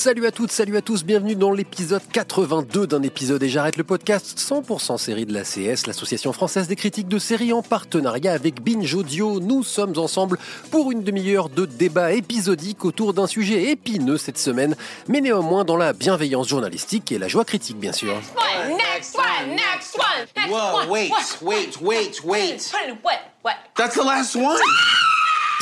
Salut à toutes, salut à tous, bienvenue dans l'épisode 82 d'un épisode et j'arrête le podcast 100% série de l'ACS, l'association française des critiques de séries en partenariat avec Binge Audio. Nous sommes ensemble pour une demi-heure de débat épisodique autour d'un sujet épineux cette semaine, mais néanmoins dans la bienveillance journalistique et la joie critique bien sûr. Next one, next one, next Whoa, one. wait, what? wait, wait, wait. Put it in what? What? That's the last one.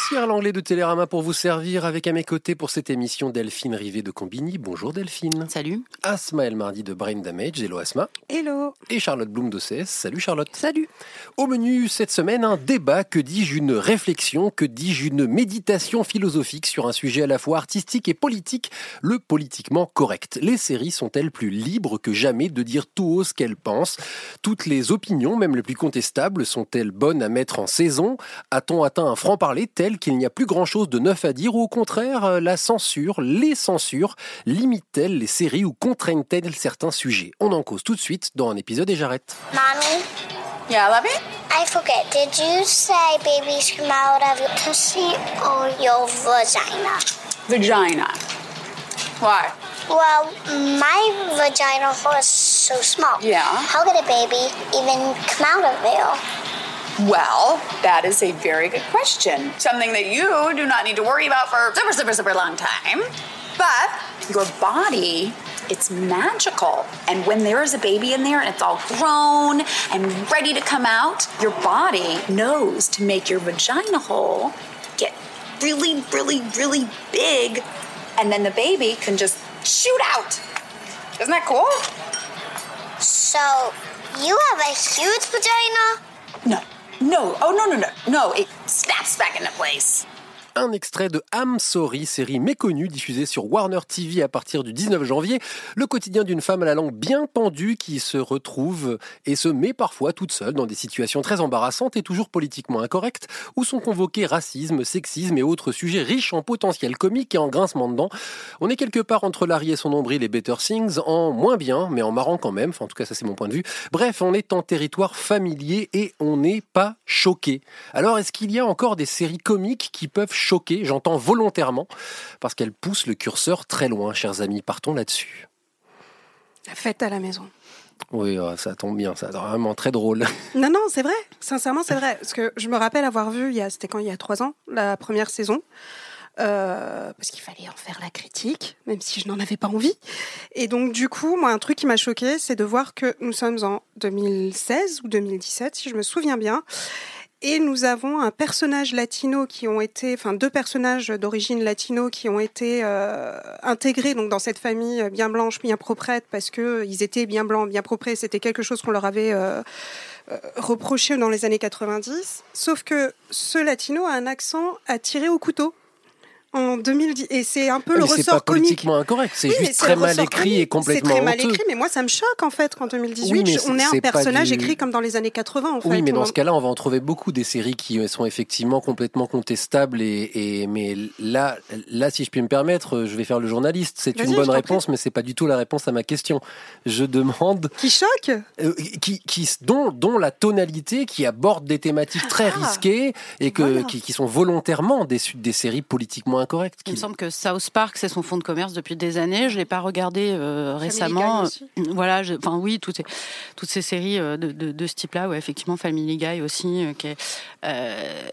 Pierre Langlais de Télérama pour vous servir avec à mes côtés pour cette émission Delphine Rivet de Combini. Bonjour Delphine. Salut. Asma El Mardi de Brain Damage. Hello Asma. Hello. Et Charlotte Bloom d'OCS. Salut Charlotte. Salut. Au menu cette semaine, un débat, que dis-je, une réflexion, que dis-je, une méditation philosophique sur un sujet à la fois artistique et politique, le politiquement correct. Les séries sont-elles plus libres que jamais de dire tout haut ce qu'elles pensent? Toutes les opinions, même les plus contestables, sont-elles bonnes à mettre en saison? A-t-on atteint un franc-parler tel qu'il n'y a plus grand-chose de neuf à dire ou au contraire, euh, la censure, les censures, limitent-elles les séries ou contraignent-elles certains sujets? On en cause tout de suite dans un épisode et j'arrête. Mommy, Yeah, love it. I forget. Did you say babies come out of your pussy or your vagina? Vagina. Why? Well, my vagina was so small. Yeah. How could a baby even come out of there? Well, that is a very good question. Something that you do not need to worry about for super, super, super long time. But your body, it's magical. And when there is a baby in there and it's all grown and ready to come out, your body knows to make your vagina hole get really, really, really big. And then the baby can just shoot out. Isn't that cool? So, you have a huge vagina? No. No. Oh, no, no, no. No, it snaps back into place. Un extrait de I'm Sorry, série méconnue diffusée sur Warner TV à partir du 19 janvier, le quotidien d'une femme à la langue bien pendue qui se retrouve et se met parfois toute seule dans des situations très embarrassantes et toujours politiquement incorrectes, où sont convoqués racisme, sexisme et autres sujets riches en potentiel comique et en grincement dedans. On est quelque part entre Larry et son nombril et Better Things, en moins bien, mais en marrant quand même, en tout cas ça c'est mon point de vue. Bref, on est en territoire familier et on n'est pas choqué. Alors est-ce qu'il y a encore des séries comiques qui peuvent choquer, j'entends volontairement, parce qu'elles poussent le curseur très loin, chers amis, partons là-dessus. La fête à la maison. Oui, oh, ça tombe bien, ça vraiment très drôle. Non, non, c'est vrai. Sincèrement, c'est vrai. Parce que je me rappelle avoir vu, c'était quand il y a trois ans, la première saison. Euh, parce qu'il fallait en faire la critique, même si je n'en avais pas envie. Et donc, du coup, moi, un truc qui m'a choqué, c'est de voir que nous sommes en 2016 ou 2017, si je me souviens bien. Et nous avons un personnage latino qui ont été, enfin deux personnages d'origine latino qui ont été euh, intégrés donc dans cette famille bien blanche, bien proprette, parce que ils étaient bien blancs, bien propres. C'était quelque chose qu'on leur avait euh, euh, reproché dans les années 90. Sauf que ce latino a un accent à tirer au couteau. En 2010, et c'est un peu le Mais c'est ressort pas comique. politiquement incorrect, c'est Oui, juste très le mal écrit comique. et complètement C'est très mal honteux. écrit, mais moi ça me choque en fait qu'en 2018, Oui, on ait un personnage du- écrit comme dans les années 80 en fait. Oui, mais dans On- ce cas-là, on va en trouver beaucoup des séries qui sont effectivement complètement contestables. Et, et- mais là, là, si je puis me permettre, je vais faire le journaliste. C'est une bonne réponse, mais c'est pas du tout la réponse à ma question. Je demande Qui choque? Euh, qui, qui, dont, dont la tonalité qui aborde des thématiques très Ah, risquées et que, voilà. qui, qui sont volontairement des séries politiquement qui- Il me semble que South Park, c'est son fonds de commerce depuis des années. Je l'ai pas regardé euh, récemment. Guy aussi. Voilà, je- enfin oui, toutes ces, toutes ces séries euh, de, de, de ce type-là, ouais, effectivement, Family Guy aussi. euh,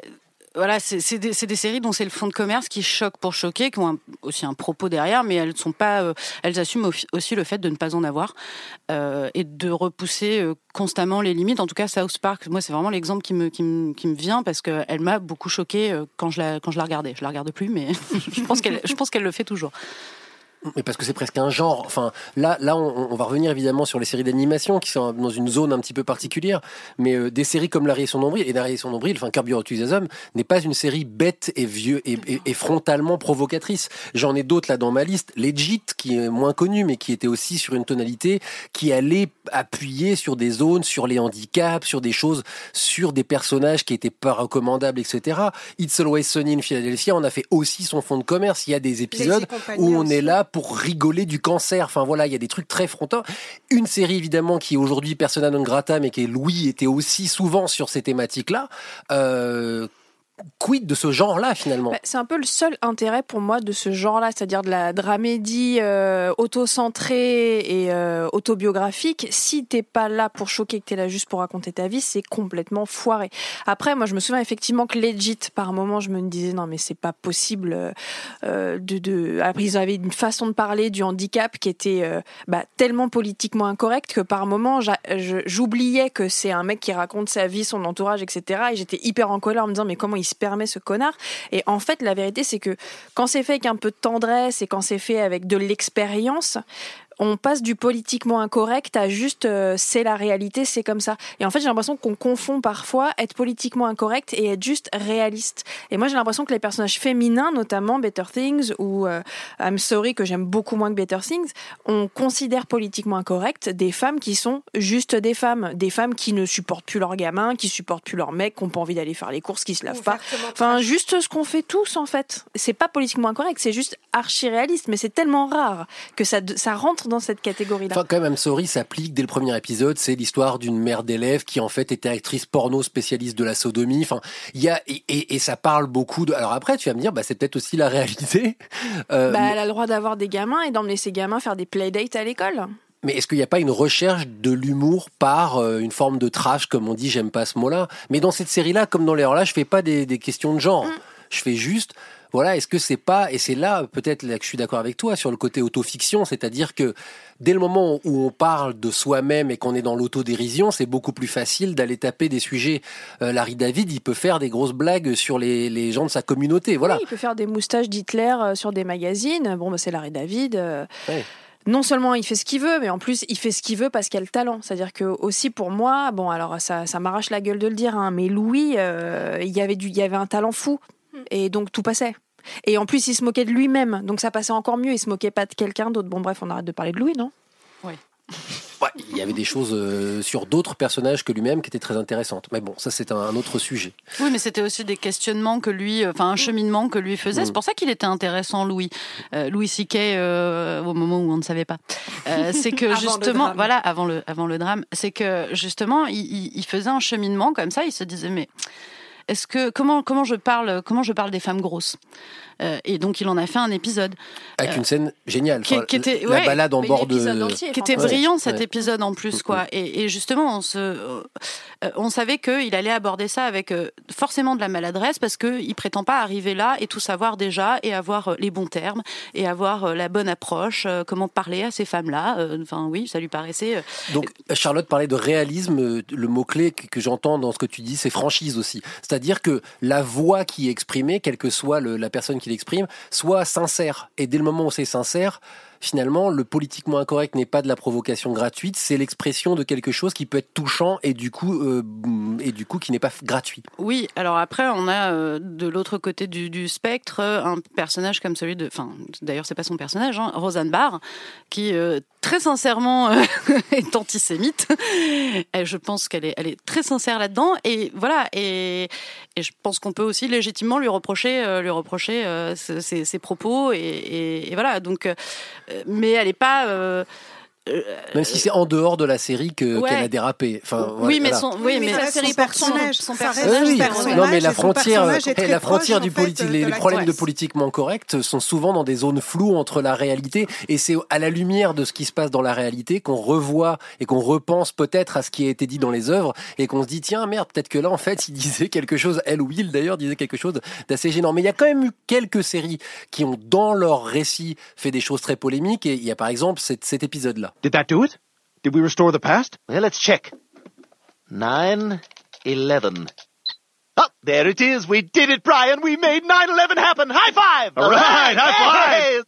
voilà, c'est des, séries dont c'est le fond de commerce qui choquent pour choquer, qui ont aussi un propos derrière, mais elles sont pas, euh, elles assument au- aussi le fait de ne pas en avoir euh, et de repousser euh, constamment les limites. En tout cas, South Park, moi, c'est vraiment l'exemple qui me, qui me, qui me vient parce qu'elle m'a beaucoup choqué quand je la, quand je la regardais. Je la regarde plus, mais je pense qu'elle, je pense qu'elle le fait toujours. Mais parce que c'est presque un genre. Enfin, là, là, on, on va revenir évidemment sur les séries d'animation qui sont dans une zone un petit peu particulière. Mais euh, des séries comme Larry et son nombril et Larry et son nombril, enfin Curb Your Enthusiasm, n'est pas une série bête et vieux et, et- et frontalement provocatrice. J'en ai d'autres là dans ma liste. Legit, qui est moins connu, mais qui était aussi sur une tonalité qui allait appuyer sur des zones, sur les handicaps, sur des choses, sur des personnages qui étaient pas recommandables, etc. It's Always Sunny in Philadelphia, on a fait aussi son fond de commerce. Il y a des épisodes où on aussi. est là pour rigoler du cancer. Enfin voilà, il y a des trucs très frontaux. Une série évidemment qui est aujourd'hui persona non grata, mais qui est Louis était aussi souvent sur ces thématiques-là. Euh, quid de ce genre-là finalement Bah, c'est un peu le seul intérêt pour moi de ce genre-là, c'est-à-dire de la dramédie euh, auto-centrée et euh, autobiographique. Si t'es pas là pour choquer, que t'es là juste pour raconter ta vie, c'est complètement foiré. Après, moi, je me souviens effectivement que legit, par moment, je me disais non, mais c'est pas possible. euh, euh. Après, ils avaient une façon de parler du handicap qui était euh, bah, tellement politiquement incorrecte que par moment, j'oubliais que c'est un mec qui raconte sa vie, son entourage, etc. Et j'étais hyper en colère en me disant mais comment il se permet ce connard. Et en fait, la vérité, c'est que quand c'est fait avec un peu de tendresse et quand c'est fait avec de l'expérience, on passe du politiquement incorrect à juste euh, c'est la réalité, c'est comme ça. Et en fait, j'ai l'impression qu'on confond parfois être politiquement incorrect et être juste réaliste. Et moi, j'ai l'impression que les personnages féminins, notamment Better Things ou euh, I'm Sorry, que j'aime beaucoup moins que Better Things, on considère politiquement incorrect des femmes qui sont juste des femmes, des femmes qui ne supportent plus leurs gamins, qui supportent plus leurs mecs, qui n'ont pas envie d'aller faire les courses, qui se lavent pas. Enfin, juste ce qu'on fait tous en fait. C'est pas politiquement incorrect, c'est juste archi réaliste, mais c'est tellement rare que ça, ça rentre dans cette catégorie-là. Enfin, quand même, I'm Sorry s'applique dès le premier épisode. C'est l'histoire d'une mère d'élève qui, en fait, était actrice porno spécialiste de la sodomie. Enfin, il y a, et, et- et ça parle beaucoup de. Alors après, tu vas me dire, bah, c'est peut-être aussi la réalité. Euh, Bah, mais- elle a le droit d'avoir des gamins et d'emmener ses gamins faire des playdates à l'école. Mais est-ce qu'il n'y a pas une recherche de l'humour par euh, une forme de trash, comme on dit, j'aime pas ce mot-là? Mais dans cette série-là, comme dans les là, je fais pas des, des questions de genre. Je fais juste, voilà, est-ce que c'est pas, et c'est là peut-être là que je suis d'accord avec toi sur le côté autofiction, c'est-à-dire que dès le moment où on parle de soi-même et qu'on est dans l'autodérision, c'est beaucoup plus facile d'aller taper des sujets. Euh, Larry David, il peut faire des grosses blagues sur les, les gens de sa communauté, voilà. Oui, il peut faire des moustaches d'Hitler euh, sur des magazines. Bon, bah, c'est Larry David. euh, Ouais. Non seulement il fait ce qu'il veut, mais en plus il fait ce qu'il veut parce qu'il a le talent. C'est-à-dire que aussi pour moi, bon alors ça, ça m'arrache la gueule de le dire, hein, mais Louis, euh, il y avait du, il y avait un talent fou et donc tout passait. Et en plus il se moquait de lui-même, donc ça passait encore mieux. Il se moquait pas de quelqu'un d'autre. Bon bref, on arrête de parler de Louis, non? Ouais, il y avait des choses euh, sur d'autres personnages que lui-même qui étaient très intéressantes. Mais bon, ça c'est un, un autre sujet. Oui, mais c'était aussi des questionnements que lui, euh, enfin un cheminement que lui faisait. Mm. C'est pour ça qu'il était intéressant, Louis. Euh, Louis C.K. euh, au moment où on ne savait pas. Euh, c'est que Avant justement, voilà, avant le, avant le drame, c'est que justement, il, il- il faisait un cheminement comme ça. Il se disait, mais est-ce que comment comment je parle comment je parle des femmes grosses? Euh, Et donc il en a fait un épisode Avec Euh, une scène géniale. qui, Enfin, qui était la ouais, balade en bord de. entier qui était brillant cet ouais. épisode en plus quoi et, et justement on se euh, on savait qu'il allait aborder ça avec euh, forcément de la maladresse parce que il prétend pas arriver là et tout savoir déjà et avoir les bons termes et avoir euh, la bonne approche euh, comment parler à ces femmes là enfin oui ça lui paraissait euh, Donc Charlotte parlait de réalisme. Le mot clé que, que j'entends dans ce que tu dis, c'est franchise aussi. C'est-à-dire que la voix qui est exprimée, quelle que soit le- la personne qui l'exprime, soit sincère. Et dès le moment où c'est sincère, finalement, le politiquement incorrect n'est pas de la provocation gratuite, c'est l'expression de quelque chose qui peut être touchant et du coup, euh, et du coup, qui n'est pas gratuit. Oui, alors après, on a euh, de l'autre côté du, spectre euh, un personnage comme celui de. Enfin, d'ailleurs, c'est pas son personnage, hein, Roseanne Barr, qui très sincèrement est antisémite. Je pense qu'elle est, très sincère là-dedans. Et voilà, et, je pense qu'on peut aussi légitimement lui reprocher, lui reprocher ses, propos. Et voilà, donc. Euh, mais elle est pas. Même si c'est en dehors de la série que Ouais. qu'elle a dérapé. Enfin, oui, mais son, oui, mais, ça, son c'est son personnage. son personnage, Oui, personnage. Non, mais la frontière, eh, la frontière du en fait, politi- de les, problèmes de politiquement correct sont souvent dans des zones floues entre la réalité et c'est à la lumière de ce qui se passe dans la réalité qu'on revoit et qu'on repense peut-être à ce qui a été dit dans les œuvres et qu'on se dit tiens merde peut-être que là en fait il disait quelque chose, elle ou il d'ailleurs disait quelque chose d'assez gênant. Mais il y a quand même eu quelques séries qui ont dans leur récit fait des choses très polémiques et il y a par exemple cet, cet épisode là. Did that do it? Did we restore the past? Well, let's check. Nine, eleven. Oh, there it is. We did it, Brian. We made 9-11 happen. High five! All right, high five! Hey!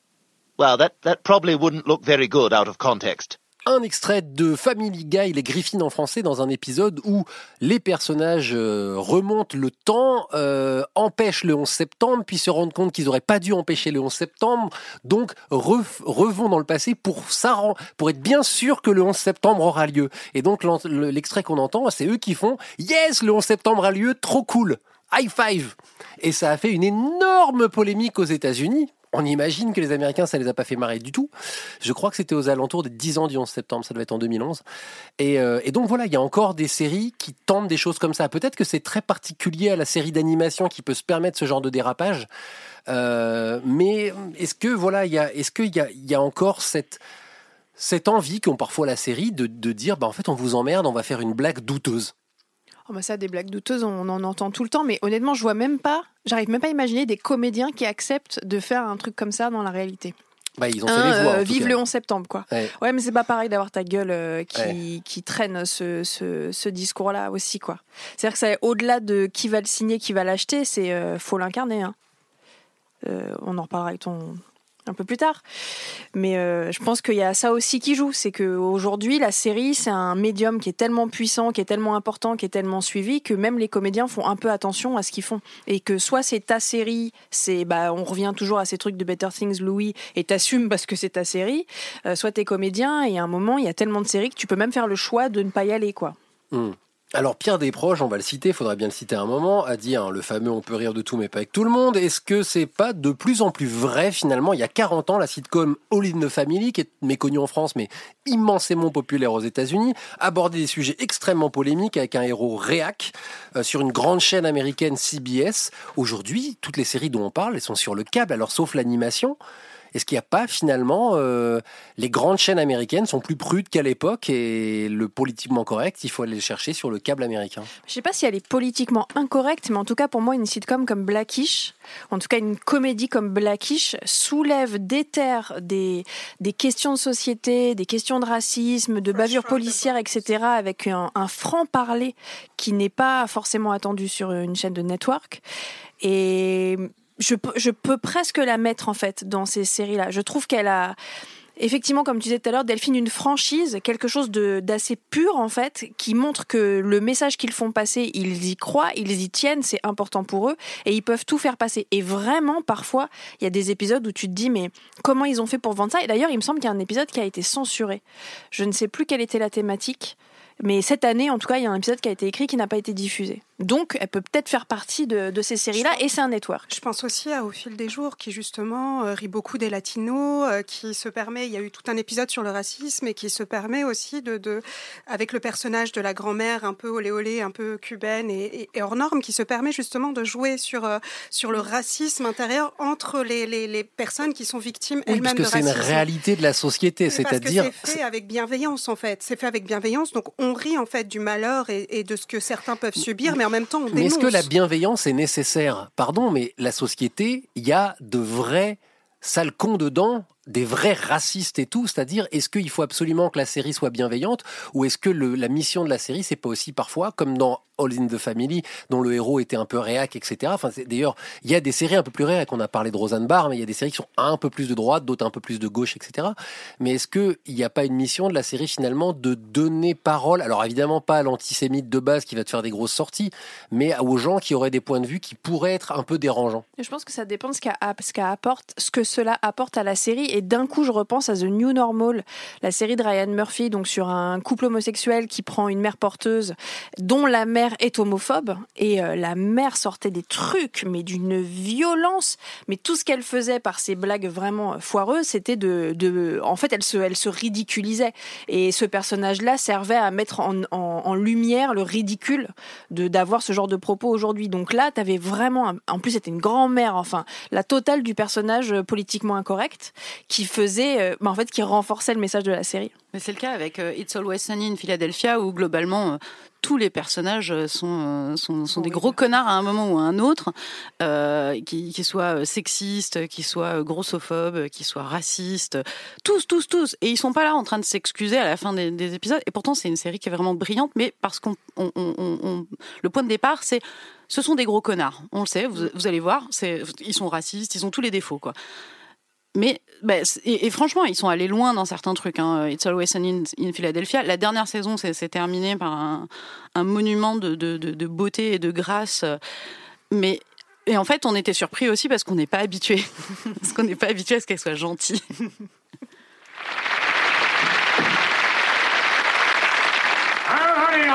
Well, that, that probably wouldn't look very good out of context. Un extrait de Family Guy, les Griffins en français, dans un épisode où les personnages euh, remontent le temps, euh, empêchent le 11 septembre, puis se rendent compte qu'ils n'auraient pas dû empêcher le 11 septembre, donc revont dans le passé pour, pour être bien sûr que le 11 septembre aura lieu. Et donc l'extrait qu'on entend, c'est eux qui font « Yes, le 11 septembre a lieu, trop cool !» High five Et ça a fait une énorme polémique aux États-Unis. On imagine que les Américains, ça les a pas fait marrer du tout. Je crois que c'était aux alentours des 10 ans du 11 septembre, ça devait être en 2011. Et, euh, et donc voilà, il y a encore des séries qui tentent des choses comme ça. Peut-être que c'est très particulier à la série d'animation qui peut se permettre ce genre de dérapage. Euh, mais est-ce que voilà, il y a, est-ce qu'il y a, y a encore cette envie qu'ont parfois la série de, de dire, bah en fait, on vous emmerde, on va faire une blague douteuse? Oh bah ça, des blagues douteuses, on en entend tout le temps, mais honnêtement, je vois même pas, j'arrive même pas à imaginer des comédiens qui acceptent de faire un truc comme ça dans la réalité. Bah, ils ont fait les voix. euh, vive le 11 septembre, quoi. Ouais. Ouais, mais c'est pas pareil d'avoir ta gueule euh, qui, Ouais. qui traîne ce, ce, ce discours-là aussi, quoi. C'est-à-dire que c'est au-delà de qui va le signer, qui va l'acheter, c'est euh, faut l'incarner. hein. Euh, on en reparlera avec ton un peu plus tard. Mais euh, je pense qu'il y a ça aussi qui joue, c'est qu'aujourd'hui la série c'est un médium qui est tellement puissant, qui est tellement important, qui est tellement suivi que même les comédiens font un peu attention à ce qu'ils font et que soit c'est ta série, c'est bah on revient toujours à ces trucs de Better Things Louis et t'assumes parce que c'est ta série, euh, soit t'es comédien et à un moment il y a tellement de séries que tu peux même faire le choix de ne pas y aller quoi. Hmm. Alors Pierre Desproges, on va le citer, faudrait bien le citer à un moment, a dit hein, le fameux on peut rire de tout mais pas avec tout le monde. Est-ce que c'est pas de plus en plus vrai finalement Il y a 40 ans, la sitcom All in the Family, qui est méconnue en France mais immensément populaire aux États-Unis, abordait des sujets extrêmement polémiques avec un héros réac euh, sur une grande chaîne américaine CBS. Aujourd'hui, toutes les séries dont on parle, elles sont sur le câble, alors sauf l'animation. Est-ce qu'il n'y a pas finalement euh, les grandes chaînes américaines sont plus prudes qu'à l'époque et le politiquement correct, il faut aller le chercher sur le câble américain? Je sais pas si elle est politiquement incorrecte, mais en tout cas pour moi une sitcom comme Blackish, en tout cas une comédie comme Blackish, soulève des terres, des, des questions de société, des questions de racisme, de bavure policière, etc. avec un, un franc-parler qui n'est pas forcément attendu sur une chaîne de network. Et je, peux- presque la mettre en fait dans ces séries-là. Je trouve qu'elle a effectivement, comme tu disais tout à l'heure, Delphine, une franchise, quelque chose d'assez pur en fait, qui montre que le message qu'ils font passer, ils y croient, ils y tiennent, c'est important pour eux, et ils peuvent tout faire passer. Et vraiment, parfois, il y a des épisodes où tu te dis, mais comment ils ont fait pour vendre ça? Et d'ailleurs, il me semble qu'il y a un épisode qui a été censuré. Je ne sais plus quelle était la thématique. Mais cette année, en tout cas, il y a un épisode qui a été écrit qui n'a pas été diffusé. Donc, elle peut peut-être faire partie de, de ces séries-là, et c'est un network. Je pense aussi à Au fil des jours, qui justement euh, rit beaucoup des latinos, euh, qui se permet, il y a eu tout un épisode sur le racisme, et qui se permet aussi de, de avec le personnage de la grand-mère un peu olé olé, un peu cubaine et, et- et hors norme, qui se permet justement de jouer sur, euh, sur le racisme intérieur entre les, les, les personnes qui sont victimes Oui, parce elles-mêmes que de c'est une racisme. réalité de la société, c'est-à-dire c'est fait avec bienveillance en fait. C'est fait avec bienveillance, donc on rit en fait du malheur et, et de ce que certains peuvent subir, mais en même temps on Mais est-ce que la bienveillance est nécessaire? Pardon, mais la société, il y a de vrais sales cons dedans, des vrais racistes et tout. C'est-à-dire, est-ce qu'il faut absolument que la série soit bienveillante ou est-ce que la mission de la série, c'est pas aussi parfois, comme dans All in the Family, dont le héros était un peu réac, etc. Enfin, d'ailleurs, il y a des séries un peu plus réac. On a parlé de Roseanne Barr, mais il y a des séries qui sont un peu plus de droite, d'autres un peu plus de gauche, etc. Mais est-ce qu'il n'y a pas une mission de la série finalement de donner parole, alors évidemment pas à l'antisémite de base qui va te faire des grosses sorties, mais aux gens qui auraient des points de vue qui pourraient être un peu dérangeants Je pense que ça dépend de ce, apporte, ce que cela apporte à la série. Et d'un coup, je repense à The New Normal, la série de Ryan Murphy, donc sur un couple homosexuel qui prend une mère porteuse, dont la mère est homophobe. Et euh, la mère sortait des trucs, mais d'une violence. Mais tout ce qu'elle faisait par ses blagues vraiment foireuses, c'était de. En fait, elle se, elle se ridiculisait. Et ce personnage-là servait à mettre en, lumière le ridicule de d'avoir ce genre de propos aujourd'hui. Donc là, tu avais vraiment, en plus c'était une grand-mère, enfin la totale du personnage euh, politiquement incorrect qui faisait, euh, bah, en fait, qui renforçait le message de la série. Mais c'est le cas avec euh, It's Always Sunny in Philadelphia où globalement euh, tous les personnages sont, sont, des gros connards à un moment ou à un autre, euh, qui, soient sexistes, qui soient grossophobes, qui soient racistes, tous, tous, tous. Et ils sont pas là en train de s'excuser à la fin des, des épisodes. Et pourtant c'est une série qui est vraiment brillante, mais parce qu'on on- on- on- on- le point de départ c'est ce sont des gros connards. On le sait, vous, vous allez voir, ils sont racistes, ils ont tous les défauts quoi. Mais bah, et, franchement, ils sont allés loin dans certains trucs. Hein. It's Always Sunny in, in Philadelphia. La dernière saison, c'est terminé par un, monument de, de, de, beauté et de grâce. Mais et en fait, on était surpris aussi parce qu'on n'est pas habitué, parce qu'on n'est pas habitué à ce qu'elle soit gentille.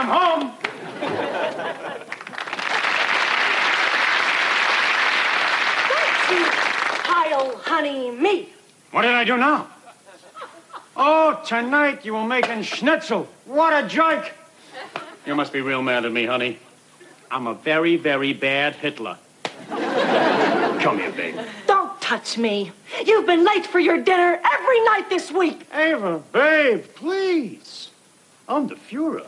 I'm home. Honey, me. What did I do now? Oh, tonight you were making schnitzel. What a joke. You must be real mad at me, honey. I'm a very, very bad Hitler. Come here, babe. Don't touch me. You've been late for your dinner every night this week. Ava, babe, please. I'm the Fuhrer.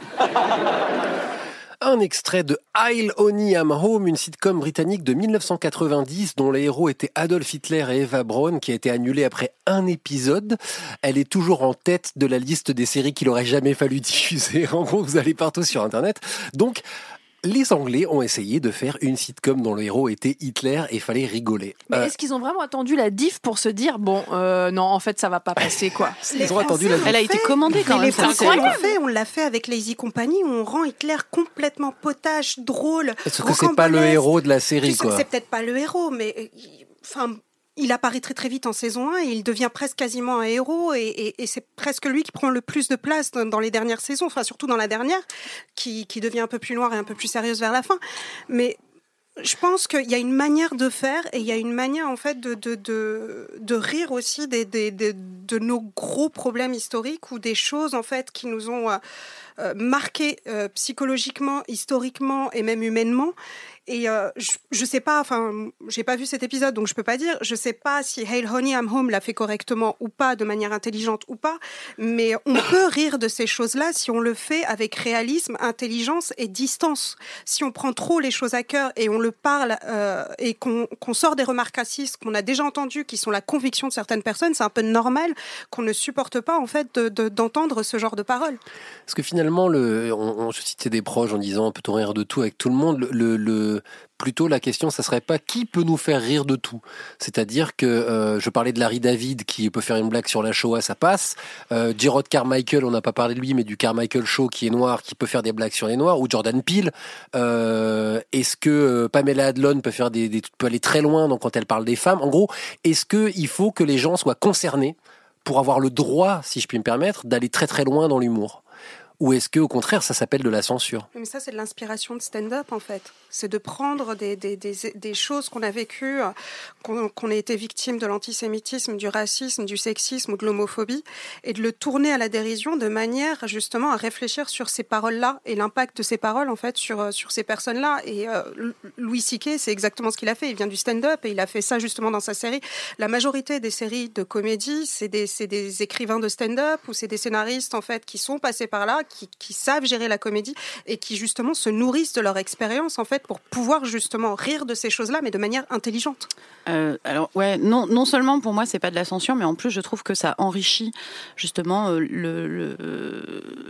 Un extrait de I'll Honey I'm Home, une sitcom britannique de 1990 dont les héros étaient Adolf Hitler et Eva Braun, qui a été annulée après un épisode. Elle est toujours en tête de la liste des séries qu'il aurait jamais fallu diffuser. En gros, vous allez partout sur Internet. Donc, les Anglais ont essayé de faire une sitcom dont le héros était Hitler et fallait rigoler. Mais Euh, est-ce qu'ils ont vraiment attendu la diff pour se dire bon euh, non en fait ça va pas passer quoi Ils ont attendu la Elle a été commandée quand Mais même. les c'est Français l'ont incroyable. fait, on l'a fait avec Lazy Company, où on rend Hitler complètement potage, drôle. Parce que c'est pas le héros de la série, quoi. C'est peut-être pas le héros, mais euh, enfin. Il apparaît très très vite en saison 1 et il devient presque quasiment un héros et, c'est presque lui qui prend le plus de place dans, les dernières saisons, enfin surtout dans la dernière, qui, qui devient un peu plus noire et un peu plus sérieuse vers la fin. Mais je pense qu'il y a une manière de faire et il y a une manière en fait de, de, de, de rire aussi des, des, des- de nos gros problèmes historiques ou des choses en fait qui nous ont euh, euh, marqués euh, psychologiquement, historiquement et même humainement. Et euh, je, je sais pas, enfin, j'ai pas vu cet épisode, donc je peux pas dire. Je sais pas si Hail Honey I'm Home l'a fait correctement ou pas, de manière intelligente ou pas. Mais on peut rire de ces choses-là si on le fait avec réalisme, intelligence et distance. Si on prend trop les choses à cœur et on le parle euh, et qu'on sort des remarques racistes qu'on a déjà entendues, qui sont la conviction de certaines personnes, c'est un peu normal qu'on ne supporte pas en fait de- de- d'entendre ce genre de paroles. Parce que finalement, le, on, on se citait des proches en disant peut-on rire de tout avec tout le monde. Plutôt la question, ça serait pas qui peut nous faire rire de tout. C'est-à-dire que euh, je parlais de Larry David qui peut faire une blague sur la Shoah, ça passe. Euh, Carmichael, on n'a pas parlé de lui, mais du Carmichael Show qui est noir, qui peut faire des blagues sur les noirs. Ou Jordan Peele. Euh, est-ce que euh, Pamela Adlon peut faire des, peut aller très loin quand elle parle des femmes? En gros, est-ce que il faut que les gens soient concernés pour avoir le droit, si je puis me permettre, d'aller très très loin dans l'humour? Ou est-ce que au contraire, ça s'appelle de la censure? Mais ça, c'est de l'inspiration de stand-up, en fait. C'est de prendre des, des, des, choses qu'on a vécues, qu'on qu'on a été victime de l'antisémitisme, du racisme, du sexisme ou de l'homophobie, et de le tourner à la dérision de manière, justement, à réfléchir sur ces paroles-là et l'impact de ces paroles, en fait, sur, sur ces personnes-là. Et euh, Louis C.K., c'est exactement ce qu'il a fait. Il vient du stand-up et il a fait ça, justement, dans sa série. La majorité des séries de comédie, c'est des écrivains de stand-up ou c'est des scénaristes, en fait, qui sont passés par là, qui, savent gérer la comédie et qui, justement, se nourrissent de leur expérience, en fait, pour pouvoir, justement, rire de ces choses-là, mais de manière intelligente. Euh, alors ouais, non, non seulement pour moi c'est pas de la censure, mais en plus je trouve que ça enrichit justement euh, le,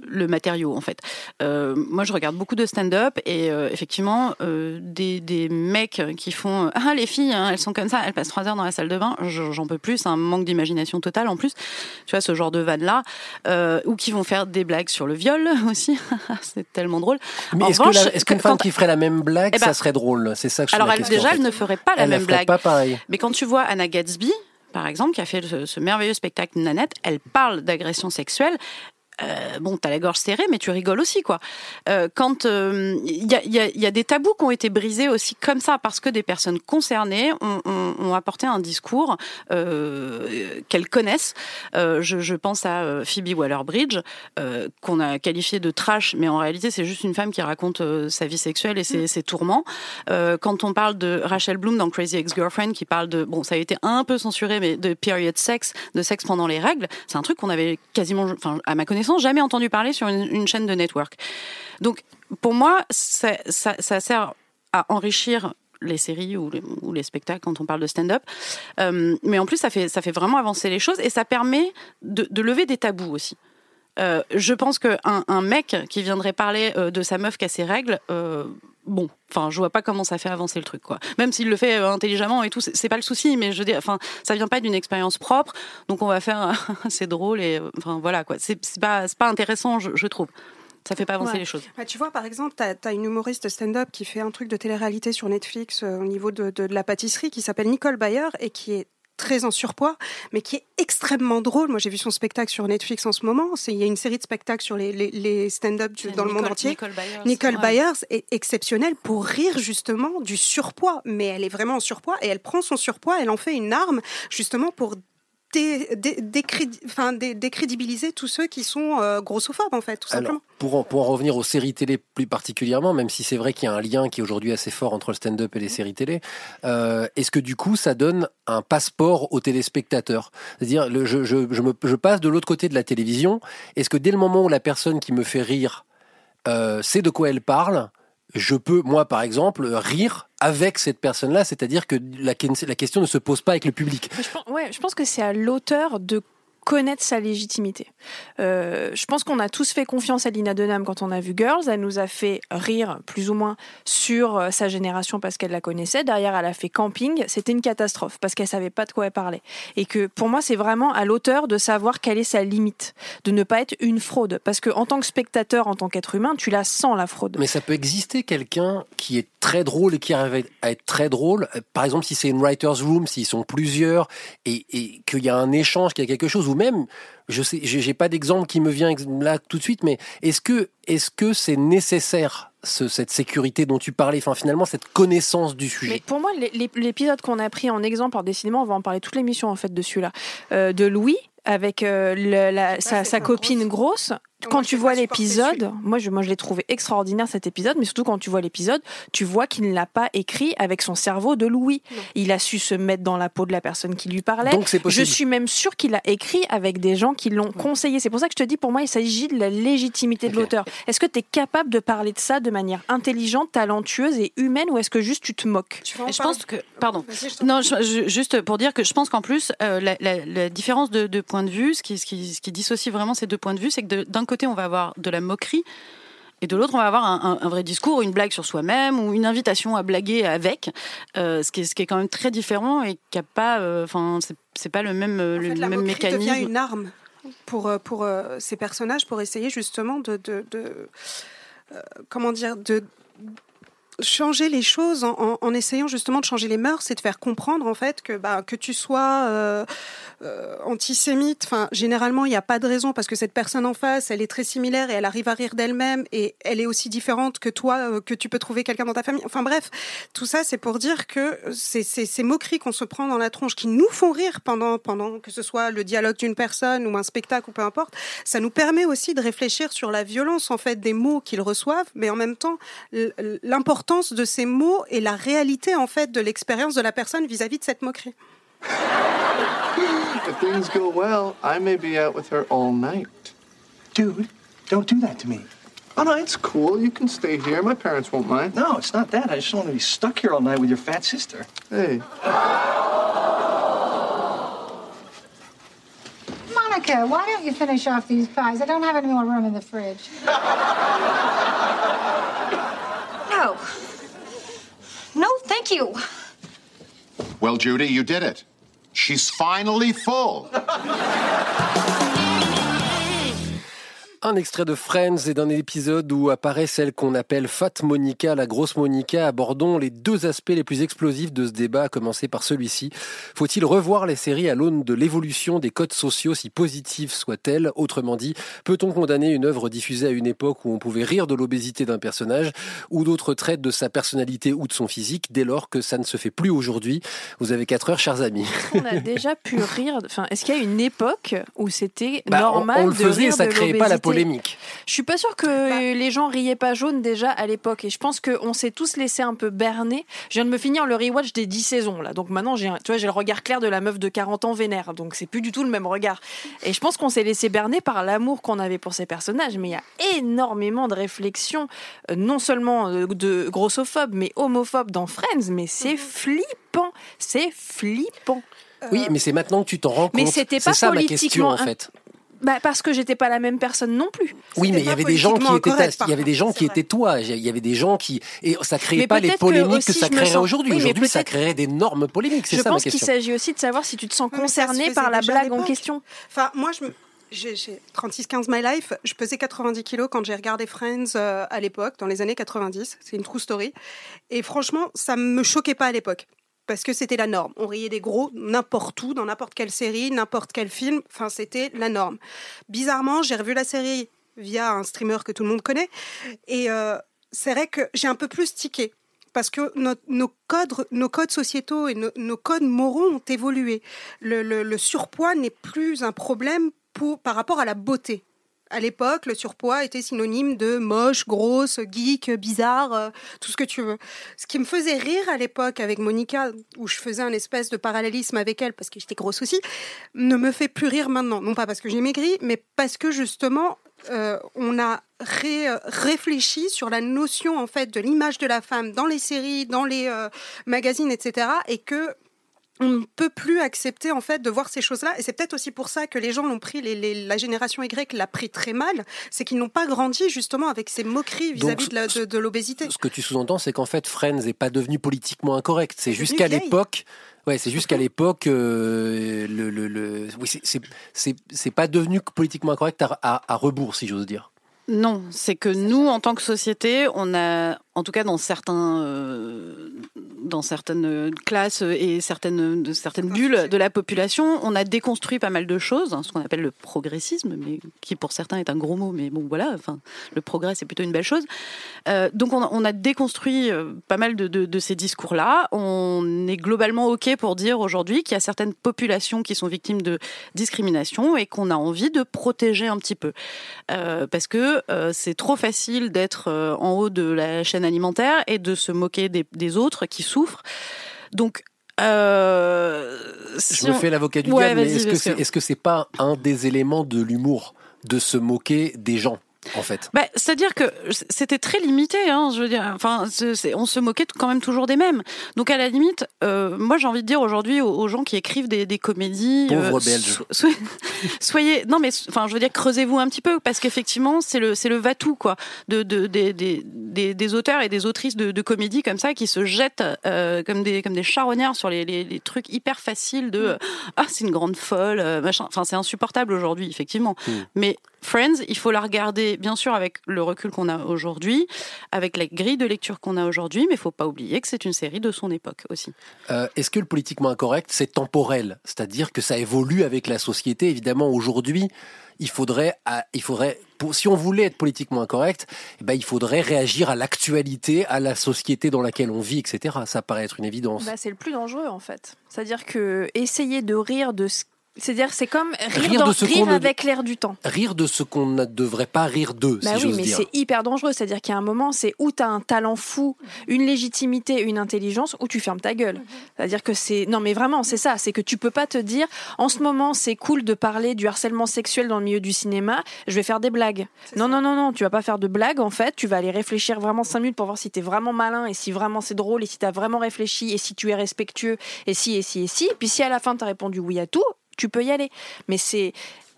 le, matériau en fait. Euh, moi je regarde beaucoup de stand-up et effectivement des, des mecs qui font ah les filles hein, elles sont comme ça, elles passent trois heures dans la salle de bain, je- j'en peux plus, un manque d'imagination total en plus. Tu vois ce genre de vanne là, ou qui vont faire des blagues sur le viol aussi, c'est tellement drôle. Mais est-ce que revanche, la- est-ce qu'une femme qui ferait la même blague, Eh ben, ça serait drôle? C'est ça que je alors la elle, question, déjà, en fait. elle ne ferait pas la Elle même ferait blague. pas pareil. Mais quand tu vois Anna Gatsby, par exemple, qui a fait ce, ce merveilleux spectacle Nanette, elle parle d'agression sexuelle. Euh, bon, t'as la gorge serrée, mais tu rigoles aussi, quoi. Euh, quand il y, a, y a- y a des tabous qui ont été brisés aussi comme ça, parce que des personnes concernées ont, ont- ont apporté un discours euh, qu'elles connaissent. Euh, je, je pense à euh, Phoebe Waller-Bridge, euh, qu'on a qualifiée de trash, mais en réalité, c'est juste une femme qui raconte euh, sa vie sexuelle et ses, ses tourments. Euh, quand on parle de Rachel Bloom dans Crazy Ex-Girlfriend, qui parle de, bon, ça a été un peu censuré, mais de period sex, de sexe pendant les règles, c'est un truc qu'on avait quasiment, enfin, à ma connaissance, jamais entendu parler sur une, chaîne de network. Donc, pour moi, ça, sert à enrichir les séries ou les, spectacles quand on parle de stand-up. Euh, mais en plus, ça fait, vraiment avancer les choses et ça permet de, lever des tabous aussi. Euh, je pense qu'un un mec qui viendrait parler euh, de sa meuf qui a ses règles, bon, enfin, je vois pas comment ça fait avancer le truc, quoi. Même s'il le fait euh, intelligemment et tout, c'est pas le souci, mais je veux dire, enfin, ça vient pas d'une expérience propre, donc on va faire, c'est drôle et, euh, enfin, voilà, quoi. C'est pas, pas intéressant, je, je trouve. Ça fait pas avancer Ouais. les choses. Ouais, tu vois, par exemple, tu as, une humoriste stand-up qui fait un truc de télé-réalité sur Netflix euh, au niveau de, de- de la pâtisserie qui s'appelle Nicole Bayer et qui est très en surpoids, mais qui est extrêmement drôle. Moi, j'ai vu son spectacle sur Netflix en ce moment. Il y a une série de spectacles sur les, les, les stand-up du- dans le monde entier. Nicole Byers, Nicole ouais. Byers est exceptionnelle pour rire justement du surpoids, mais elle est vraiment en surpoids et elle prend son surpoids, elle en fait une arme justement pour dé- dé- décrédi- enfin, dé- décrédibiliser tous ceux qui sont euh, grossophobes en fait, tout Alors, simplement. pour en, pour en revenir aux séries télé plus particulièrement, même si c'est vrai qu'il y a un lien qui est aujourd'hui assez fort entre le stand-up et les séries télé, euh, est-ce que du coup ça donne un passeport aux téléspectateurs? C'est-à-dire, le- je, je, je, me, je passe de l'autre côté de la télévision, est-ce que dès le moment où la personne qui me fait rire euh, sait de quoi elle parle, je peux, moi par exemple, rire avec cette personne-là, c'est-à-dire que la, question ne se pose pas avec le public. Je pense que c'est à l'auteur de connaître sa légitimité. Euh, je pense qu'on a tous fait confiance à Lina Dunham quand on a vu Girls. Elle nous a fait rire plus ou moins sur euh, sa génération parce qu'elle la connaissait. Derrière, elle a fait Camping. C'était une catastrophe parce qu'elle savait pas de quoi elle parlait. Et que pour moi, c'est vraiment à l'auteur de savoir quelle est sa limite, de ne pas être une fraude. Parce que en tant que spectateur, en tant qu'être humain, tu la sens la fraude. Mais ça peut exister quelqu'un qui est très drôle et qui arrive à être très drôle. Euh, Par exemple, si c'est une writer's room, s'ils sont plusieurs et, et qu'il y a un échange, qu'il y a quelque chose, ou même, je sais, j'ai pas d'exemple qui me vient là tout de suite, mais est-ce que est-ce que c'est nécessaire ce- cette sécurité dont tu parlais, enfin finalement cette connaissance du sujet. pour moi, l'é- l'é- l'épisode qu'on a pris en exemple, alors décidément, on va en parler toute l'émission en fait de celui-là, euh, de Louis avec euh, le- la- sa, sa copine grosse. Quand tu vois l'épisode, moi je, moi je l'ai trouvé extraordinaire cet épisode, mais surtout quand tu vois l'épisode, tu vois qu'il ne l'a pas écrit avec son cerveau de Louis. Il a su se mettre dans la peau de la personne qui lui parlait. Donc, c'est possible. Je suis même sûre qu'il a écrit avec des gens qui l'ont conseillé. C'est pour ça que je te dis, pour moi, il s'agit de la légitimité de l'auteur. Est-ce que tu es capable de parler de ça de manière intelligente, talentueuse et humaine, ou est-ce que juste tu te moques? Je pense que, pardon, non, je- juste pour dire que je pense qu'en plus, euh, la, la- la différence de, de de vue, ce qui, ce, qui, ce qui dissocie vraiment ces deux points de vue, c'est que d'un côté, on va avoir de la moquerie. Et de l'autre, on va avoir un, un- un vrai discours, une blague sur soi-même ou une invitation à blaguer avec, euh, ce, qui est, ce qui est quand même très différent et qui a pas, euh, enfin, c'est- c'est pas le même, euh, le la même mécanisme. devient une arme pour, pour euh, ces personnages, pour essayer justement de... de, de, comment dire de changer les choses en, essayant justement de changer les mœurs et de faire comprendre en fait que bah, que tu sois euh, euh, antisémite. Enfin généralement il n'y a pas de raison parce que cette personne en face elle est très similaire et elle arrive à rire d'elle-même et elle est aussi différente que toi euh, que tu peux trouver quelqu'un dans ta famille. Enfin bref tout ça c'est pour dire que c'est ces moqueries qu'on se prend dans la tronche qui nous font rire pendant pendant que ce soit le dialogue d'une personne ou un spectacle ou peu importe ça nous permet aussi de réfléchir sur la violence en fait des mots qu'ils reçoivent mais en même temps l- l'importance de ces mots et la réalité en fait de l'expérience de la personne vis-à-vis de cette moquerie If things go well, I may be out with her all night. Dude, don't do that to me. Oh, no, it's cool. You can stay here. My parents won't mind. No, it's not that. I just don't want to be stuck here all night with your fat sister. Hey. Monica, why don't you finish off these pies? I don't have any more room in the fridge. No. No, thank you. Well, Judy, you did it. She's finally full. Un extrait de Friends et d'un épisode où apparaît celle qu'on appelle Fat Monica, la grosse Monica. Abordons les deux aspects les plus explosifs de ce débat, à commencer par celui-ci. Faut-il revoir les séries à l'aune de l'évolution des codes sociaux, si positifs soient-elles? Autrement dit, peut-on condamner une œuvre diffusée à une époque où on pouvait rire de l'obésité d'un personnage ou d'autres traits de sa personnalité ou de son physique dès lors que ça ne se fait plus aujourd'hui? Vous avez quatre heures, chers amis. On a déjà pu rire. Enfin, est-ce qu'il y a une époque où c'était Bah, normal on le de faisait rire ça de créait pas la l'obésité? Polémique. Je suis pas sûre que les gens riaient pas jaune déjà à l'époque. Et je pense qu'on s'est tous laissé un peu berner. Je viens de me finir le rewatch des 10 saisons là. Donc maintenant, j'ai, un- tu vois, j'ai le regard clair de la meuf de 40 ans vénère. Donc c'est plus du tout le même regard. Et je pense qu'on s'est laissé berner par l'amour qu'on avait pour ces personnages. Mais il y a énormément de réflexions, euh, non seulement euh, de grossophobes, mais homophobes dans Friends. Mais c'est flippant. C'est flippant. Oui, mais c'est maintenant que tu t'en rends compte. Mais c'était C'est pas ça ma question en fait. Bah parce que j'étais pas la même personne non plus. Oui, mais il y avait des gens qui étaient, correct, il y avait des gens qui étaient toi. Il y avait des gens qui et ça créait Mais pas les que polémiques que, ça je créerait sens- aujourd'hui. oui, aujourd'hui, ça créerait d'énormes polémiques. C'est Je ça ma pense qu'il question. s'agit aussi de savoir si tu te sens concerné par la blague en question. Enfin, moi, je me- j'ai j'ai 36-15 My Life. Je pesais 90 kilos quand j'ai regardé Friends euh, à l'époque, dans les années 90. C'est une true story. Et franchement, ça me choquait pas à l'époque. Parce que c'était la norme. On riait des gros n'importe où, dans n'importe quelle série, n'importe quel film. Enfin, c'était la norme. Bizarrement, j'ai revu la série via un streamer que tout le monde connaît. Et euh, c'est vrai que j'ai un peu plus tiqué. Parce que nos, codes, nos codes sociétaux et nos, codes moraux ont évolué. Le, surpoids n'est plus un problème par rapport à la beauté. À l'époque, le surpoids était synonyme de moche, grosse, geek, bizarre, euh, tout ce que tu veux. Ce qui me faisait rire à l'époque avec Monica, où je faisais un espèce de parallélisme avec elle parce que j'étais grosse aussi, ne me fait plus rire maintenant. Non pas parce que j'ai maigri, mais parce que justement, euh, on a ré- réfléchi sur la notion en fait de l'image de la femme dans les séries, dans les euh, magazines, etc. Et que on ne peut plus accepter en fait de voir ces choses-là. Et c'est peut-être aussi pour ça que les gens l'ont pris, les- les- la génération Y l'a pris très mal, c'est qu'ils n'ont pas grandi justement avec ces moqueries vis-à-vis de la- de, de l'obésité. Ce que tu sous-entends, c'est qu'en fait, Friends n'est pas devenu politiquement incorrect. C'est jusqu'à l'époque. Ouais, c'est jusqu'à l'époque, euh, le, le, le- oui, c'est- c'est- c'est c'est pas devenu politiquement incorrect à, à, à rebours, si j'ose dire. Non, c'est que nous, en tant que société, on a, en tout cas dans certains, euh, dans certaines classes et certaines, de certaines bulles de la population, on a déconstruit pas mal de choses, hein, ce qu'on appelle le progressisme, mais qui pour certains est un gros mot, mais bon voilà, enfin, le progrès c'est plutôt une belle chose. Euh, donc on a, on a déconstruit euh, pas mal de, de- de ces discours-là. On est globalement ok pour dire aujourd'hui qu'il y a certaines populations qui sont victimes de discrimination et qu'on a envie de protéger un petit peu, Euh, parce que c'est trop facile d'être en haut de la chaîne alimentaire et de se moquer des, des autres qui souffrent. Donc euh, Je me on- fais l'avocat du Ouais, diable, mais est-ce que c'est que c'est pas un des éléments de l'humour de se moquer des gens, en fait Bah, C'est-à-dire que c'était très limité, hein, je veux dire. Enfin, on se moquait quand même toujours des mêmes. Donc à la limite, euh, moi j'ai envie de dire aujourd'hui aux, aux gens qui écrivent des, des comédies, Pauvres euh, Belges. so- so- soyez, non mais enfin je veux dire creusez-vous un petit peu parce qu'effectivement c'est le c'est le va-tout quoi de, de des, des, des, des auteurs et des autrices de, de comédies comme ça qui se jettent euh, comme des comme des charognards sur les, les, les trucs hyper faciles de euh, ah c'est une grande folle euh, machin. Enfin c'est insupportable aujourd'hui effectivement. Mais Friends, il faut la regarder, bien sûr, avec le recul qu'on a aujourd'hui, avec la grille de lecture qu'on a aujourd'hui, mais il faut pas oublier que c'est une série de son époque aussi. Euh, Est-ce que le politiquement incorrect, c'est temporel? C'est-à-dire que ça évolue avec la société. Évidemment, aujourd'hui, il faudrait, à- il faudrait pour, si on voulait être politiquement incorrect, eh ben, il faudrait réagir à l'actualité, à la société dans laquelle on vit, etc. Ça paraît être une évidence. Bah, c'est le plus dangereux en fait. C'est-à-dire que essayer de rire de ce c'est-à-dire c'est comme rire, Rire dans- de ce rire avec l'air du temps. Rire de ce qu'on ne devrait pas rire d'eux, Bah si oui, mais c'est hyper dangereux. C'est-à-dire qu'il y a un moment, c'est où tu as un talent fou, une légitimité, une intelligence, où tu fermes ta gueule. C'est-à-dire que c'est. Non, mais vraiment, c'est ça. C'est que tu peux pas te dire, en ce moment, c'est cool de parler du harcèlement sexuel dans le milieu du cinéma, je vais faire des blagues. Non, non, non, non, tu vas pas faire de blagues, en fait. Tu vas aller réfléchir vraiment cinq minutes pour voir si tu es vraiment malin et si vraiment c'est drôle et si tu as vraiment réfléchi et si tu es respectueux et si, et si, et si. Puis si à la fin, tu as répondu oui à tout, tu peux y aller. Mais c'est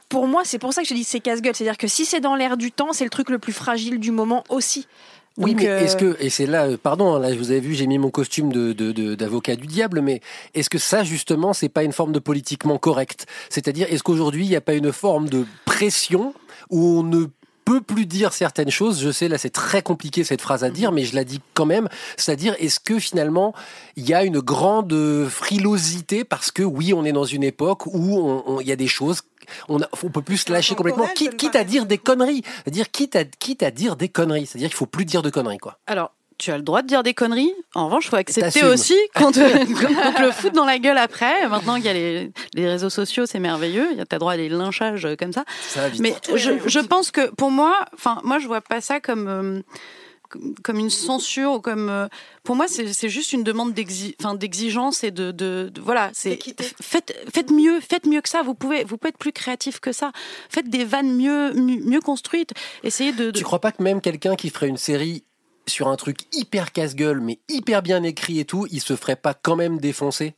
pour moi, c'est pour ça que je dis c'est casse-gueule. C'est-à-dire que si c'est dans l'air du temps, c'est le truc le plus fragile du moment aussi. Oui, mais euh, est-ce que, et c'est là, euh, pardon, hein, là, vous avez vu, j'ai mis mon costume de- d'avocat du diable, mais est-ce que ça, justement, c'est pas une forme de politiquement correct? C'est-à-dire, est-ce qu'aujourd'hui, il n'y a pas une forme de pression où on ne peut plus dire certaines choses Je sais, là, c'est très compliqué cette phrase à dire, mais je la dis quand même. C'est-à-dire, est-ce que finalement, il y a une grande frilosité parce que, oui, on est dans une époque où il y a des choses on, a, on peut plus se lâcher complètement, quitte, quitte à dire des conneries. C'est-à-dire, quitte à, quitte à dire des conneries. C'est-à-dire qu'il faut plus dire de conneries, quoi. Alors, tu as le droit de dire des conneries. En revanche, il faut accepter aussi qu'on te, te le foute dans la gueule après. Maintenant qu'il y a les, les réseaux sociaux, c'est merveilleux. Tu as le droit à des lynchages comme ça. Ça va vite. Mais je, je pense que pour moi, enfin, moi, je vois pas ça comme. euh, comme- une censure ou comme euh, pour moi c'est c'est juste une demande d'exigence et de, de, de- voilà c'est faites faites mieux faites mieux que ça vous pouvez vous pouvez être plus créatif que ça faites des vannes mieux mieux, mieux construites essayez de, de- Tu crois pas que même quelqu'un qui ferait une série sur un truc hyper casse-gueule, mais hyper bien écrit et tout, il se ferait pas quand même défoncer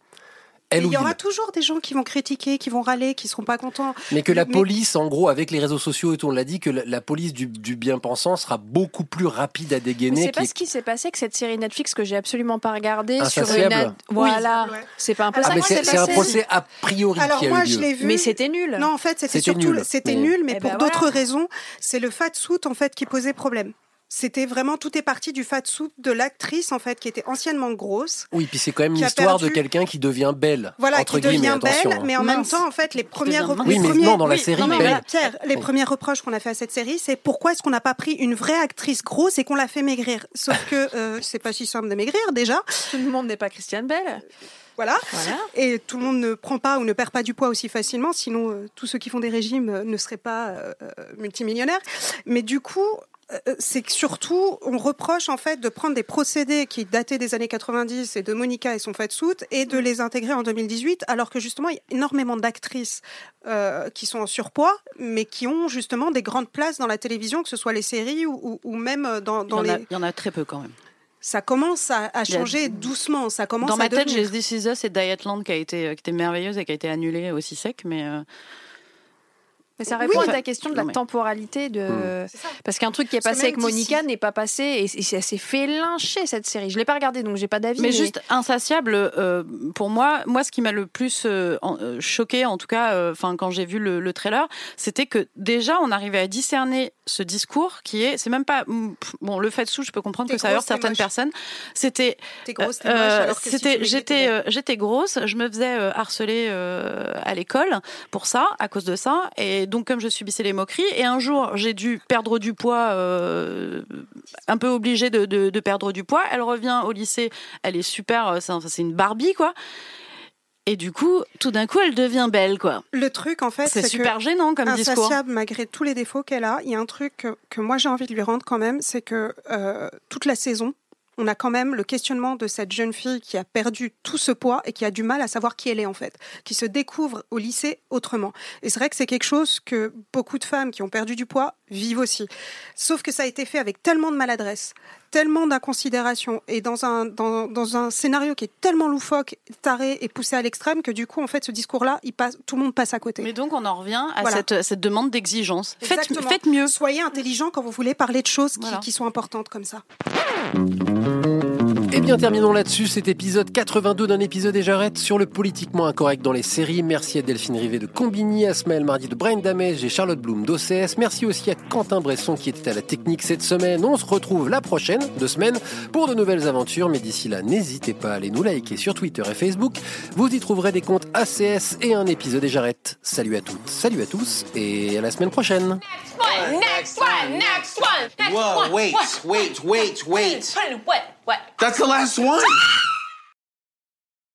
Elle ou il y aura il. toujours des gens qui vont critiquer, qui vont râler, qui seront pas contents. Mais que la police, en gros, avec les réseaux sociaux et tout, on l'a dit, que la, la police du, du bien-pensant sera beaucoup plus rapide à Mais dégainer. c'est pas ce qui s'est passé avec cette série Netflix que j'ai absolument pas regardée sur une ad- Voilà, c'est pas un peu Ah, c'est un procès a priori Alors qui a moi, eu je lieu. l'ai vu. Mais c'était nul. Non, en fait, c'était surtout nul, c'était mais- nul, mais Eh pour ben d'autres voilà. raisons. C'est le fat suit en fait qui posait problème. C'était vraiment tout est parti du fat suit de l'actrice en fait qui était anciennement grosse. Oui, puis c'est quand même l'histoire de quelqu'un qui devient belle. Voilà, entre qui devient belle, mais en même temps, en fait, les premières, les Oui, mais premiers- non, dans la oui, série, non, mais belle. voilà, Pierre, les Oui. premiers reproches qu'on a fait à cette série, c'est pourquoi est-ce qu'on n'a pas pris une vraie actrice grosse et qu'on l'a fait maigrir? Sauf que euh, c'est pas si simple de maigrir déjà. Tout le monde n'est pas Christiane Bell. Voilà. Voilà. Et tout le monde ne prend pas ou ne perd pas du poids aussi facilement, sinon euh, tous ceux qui font des régimes euh, ne seraient pas euh, multimillionnaires. Mais du coup, c'est que surtout, on reproche en fait de prendre des procédés qui dataient des années 90 et de Monica et son fat suit et de les intégrer en 2018, alors que justement, il y a énormément d'actrices euh, qui sont en surpoids, mais qui ont justement des grandes places dans la télévision, que ce soit les séries ou, ou- ou même euh, dans, Il les... a, il y en a très peu quand même. Ça commence à, à a- changer doucement, ça commence Dans à ma tête, devenir- j'ai This Is Us et Dietland qui a été, qui était merveilleuse et qui a été annulée aussi sec, mais euh, Mais ça répond Oui. à ta question de la Non, mais- temporalité de. Hmm. Parce qu'un truc qui est Parce passé avec Monica n'est pas passé et, et ça s'est fait lyncher cette série. Je l'ai pas regardée donc j'ai pas d'avis. Mais juste insatiable, euh, pour moi, moi, ce qui m'a le plus euh, en- euh, choqué, en tout cas, enfin quand j'ai vu le, le trailer, c'était que déjà on arrivait à discerner ce discours qui est, c'est même pas bon le fait sous, je peux comprendre que ça heurte certaines moche. personnes. C'était, euh, c'était, j'étais, euh, j'étais grosse, je me faisais euh, harceler euh, à l'école pour ça, à cause de ça, et donc comme je subissais les moqueries, et un jour j'ai dû perdre du poids, euh, un peu obligée de, de, de perdre du poids. Elle revient au lycée, elle est super, euh, c'est une Barbie quoi. Et du coup, tout d'un coup, elle devient belle, quoi. Le truc, en fait, C'est super que gênant comme discours. insatiable, malgré tous les défauts qu'elle a, il y a un truc que, que moi j'ai envie de lui rendre quand même, c'est que euh, toute la saison, on a quand même le questionnement de cette jeune fille qui a perdu tout ce poids et qui a du mal à savoir qui elle est en fait, qui se découvre au lycée autrement. Et c'est vrai que c'est quelque chose que beaucoup de femmes qui ont perdu du poids vivent aussi. Sauf que ça a été fait avec tellement de maladresse, tellement d'inconsidération et dans un, dans, dans un scénario qui est tellement loufoque, taré et poussé à l'extrême que du coup, en fait, ce discours-là, il passe, tout le monde passe à côté. Mais donc, on en revient à Voilà. cette, cette demande d'exigence. Faites, mieux. Soyez intelligent quand vous voulez parler de choses qui, Voilà. qui sont importantes comme ça. Thank you. Eh bien, terminons là-dessus cet épisode 82 d'un épisode et j'arrête sur le politiquement incorrect dans les séries. Merci à Delphine Rivet de Combini, à Smaël Mardi de Brian Damage et Charlotte Bloom d'OCS. Merci aussi à Quentin Bresson qui était à la technique cette semaine. On se retrouve la prochaine, deux semaines, pour de nouvelles aventures. Mais d'ici là, n'hésitez pas à aller nous liker sur Twitter et Facebook. Vous y trouverez des comptes ACS et un épisode et j'arrête. Salut à toutes, salut à tous et à la semaine prochaine. one, next one, next one, next Whoa, one. wait, what, wait, wait, wait. What? What? That's the last one.